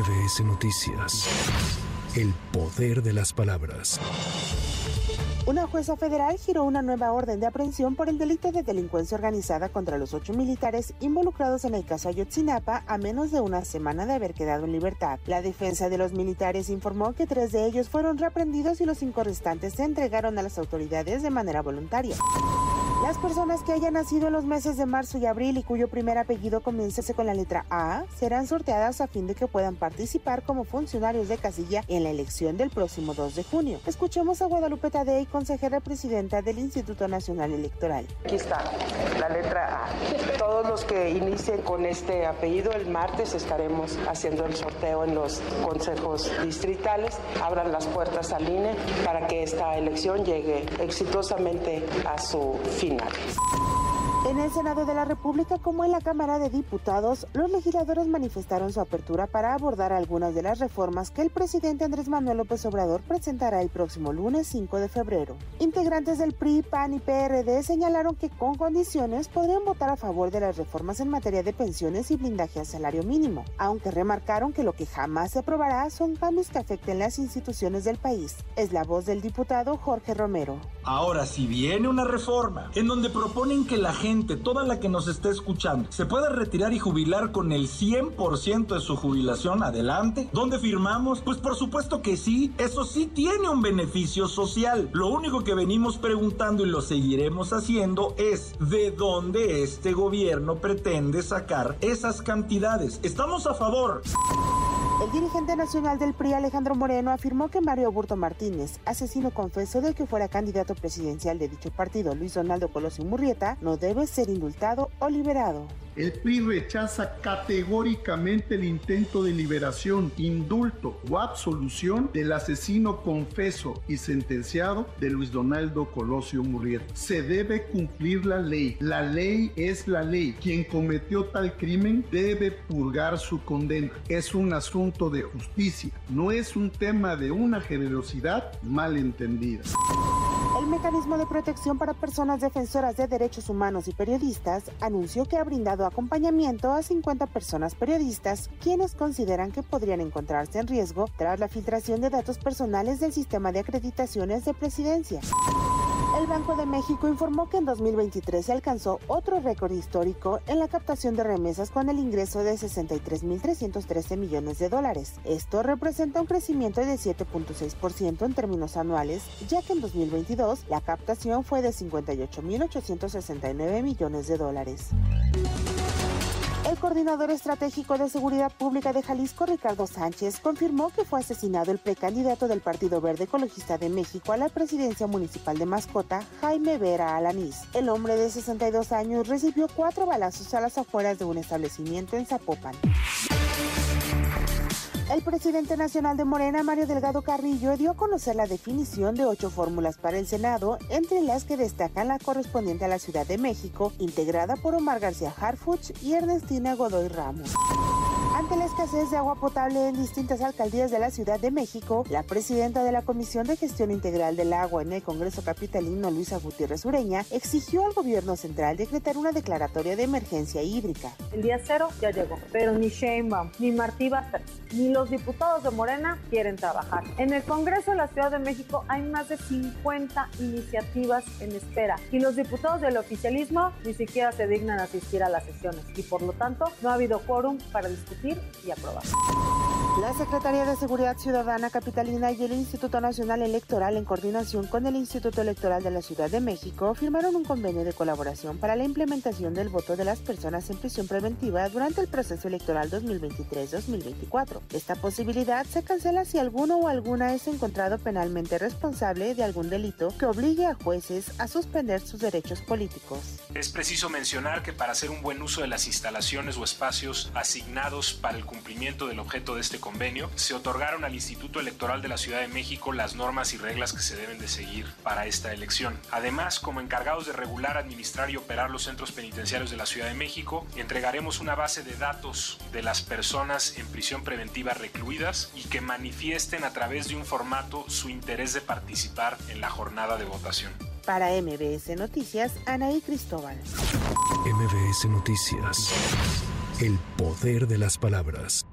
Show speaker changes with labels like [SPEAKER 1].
[SPEAKER 1] MBS Noticias. El poder de las palabras.
[SPEAKER 2] Una jueza federal giró una nueva orden de aprehensión por el delito de delincuencia organizada contra los ocho militares involucrados en el caso Ayotzinapa a menos de una semana de haber quedado en libertad. La defensa de los militares informó que tres de ellos fueron reprendidos y los cinco restantes se entregaron a las autoridades de manera voluntaria. Las personas que hayan nacido en los meses de marzo y abril y cuyo primer apellido comience con la letra A serán sorteadas a fin de que puedan participar como funcionarios de casilla en la elección del próximo 2 de junio. Escuchemos a Guadalupe Tadei, consejera presidenta del Instituto Nacional Electoral.
[SPEAKER 3] Aquí está la letra A. Todos los que inicien con este apellido, el martes estaremos haciendo el sorteo en los consejos distritales. Abran las puertas al INE para que esta elección llegue exitosamente a su fin. indignado.
[SPEAKER 2] En el Senado de la República como en la Cámara de Diputados, los legisladores manifestaron su apertura para abordar algunas de las reformas que el presidente Andrés Manuel López Obrador presentará el próximo lunes 5 de febrero. Integrantes del PRI, PAN y PRD señalaron que con condiciones podrían votar a favor de las reformas en materia de pensiones y blindaje al salario mínimo, aunque remarcaron que lo que jamás se aprobará son cambios que afecten las instituciones del país. Es la voz del diputado Jorge Romero.
[SPEAKER 4] Ahora, si viene una reforma en donde proponen que la gente, toda la que nos esté escuchando, se pueda retirar y jubilar con el 100% de su jubilación, adelante. ¿Dónde firmamos? Pues por supuesto que sí, eso sí tiene un beneficio social. Lo único que venimos preguntando y lo seguiremos haciendo es de dónde este gobierno pretende sacar esas cantidades. Estamos a favor.
[SPEAKER 2] El dirigente nacional del PRI, Alejandro Moreno, afirmó que Mario Burto Martínez, asesino confeso de que fuera candidato presidencial de dicho partido, Luis Donaldo Colosio Murrieta, no debe ser indultado o liberado.
[SPEAKER 5] El PRI rechaza categóricamente el intento de liberación, indulto o absolución del asesino confeso y sentenciado de Luis Donaldo Colosio Murrieta. Se debe cumplir la ley. La ley es la ley. Quien cometió tal crimen debe purgar su condena. Es un asunto de justicia, no es un tema de una generosidad mal entendida.
[SPEAKER 2] El Mecanismo de Protección para Personas Defensoras de Derechos Humanos y Periodistas anunció que ha brindado acompañamiento a 50 personas periodistas quienes consideran que podrían encontrarse en riesgo tras la filtración de datos personales del sistema de acreditaciones de presidencia. El Banco de México informó que en 2023 se alcanzó otro récord histórico en la captación de remesas con el ingreso de 63.313 millones de dólares. Esto representa un crecimiento de 7.6% en términos anuales, ya que en 2022 la captación fue de 58.869 millones de dólares. Coordinador estratégico de seguridad pública de Jalisco, Ricardo Sánchez, confirmó que fue asesinado el precandidato del Partido Verde Ecologista de México a la presidencia municipal de Mascota, Jaime Vera Alanís. El hombre de 62 años recibió cuatro balazos a las afueras de un establecimiento en Zapopan. El presidente nacional de Morena, Mario Delgado Carrillo, dio a conocer la definición de ocho fórmulas para el Senado, entre las que destacan la correspondiente a la Ciudad de México, integrada por Omar García Harfuch y Ernestina Godoy Ramos. Ante la escasez de agua potable en distintas alcaldías de la Ciudad de México, la presidenta de la Comisión de Gestión Integral del Agua en el Congreso Capitalino, Luisa Gutiérrez Ureña, exigió al gobierno central decretar una declaratoria de emergencia hídrica.
[SPEAKER 6] El día cero ya llegó, pero ni Sheinbaum, ni Martí Batres, ni los diputados de Morena quieren trabajar. En el Congreso de la Ciudad de México hay más de 50 iniciativas en espera y los diputados del oficialismo ni siquiera se dignan asistir a las sesiones y por lo tanto no ha habido quórum para discutir y aprobar.
[SPEAKER 2] La Secretaría de Seguridad Ciudadana Capitalina y el Instituto Nacional Electoral, en coordinación con el Instituto Electoral de la Ciudad de México, firmaron un convenio de colaboración para la implementación del voto de las personas en prisión preventiva durante el proceso electoral 2023-2024. Esta posibilidad se cancela si alguno o alguna es encontrado penalmente responsable de algún delito que obligue a jueces a suspender sus derechos políticos.
[SPEAKER 7] Es preciso mencionar que para hacer un buen uso de las instalaciones o espacios asignados para el cumplimiento del objeto de este convenio, se otorgaron al Instituto Electoral de la Ciudad de México las normas y reglas que se deben de seguir para esta elección. Además, como encargados de regular, administrar y operar los centros penitenciarios de la Ciudad de México, entregaremos una base de datos de las personas en prisión preventiva recluidas y que manifiesten a través de un formato su interés de participar en la jornada de votación.
[SPEAKER 2] Para MBS Noticias, Anaí Cristóbal.
[SPEAKER 1] MBS Noticias. El poder de las palabras.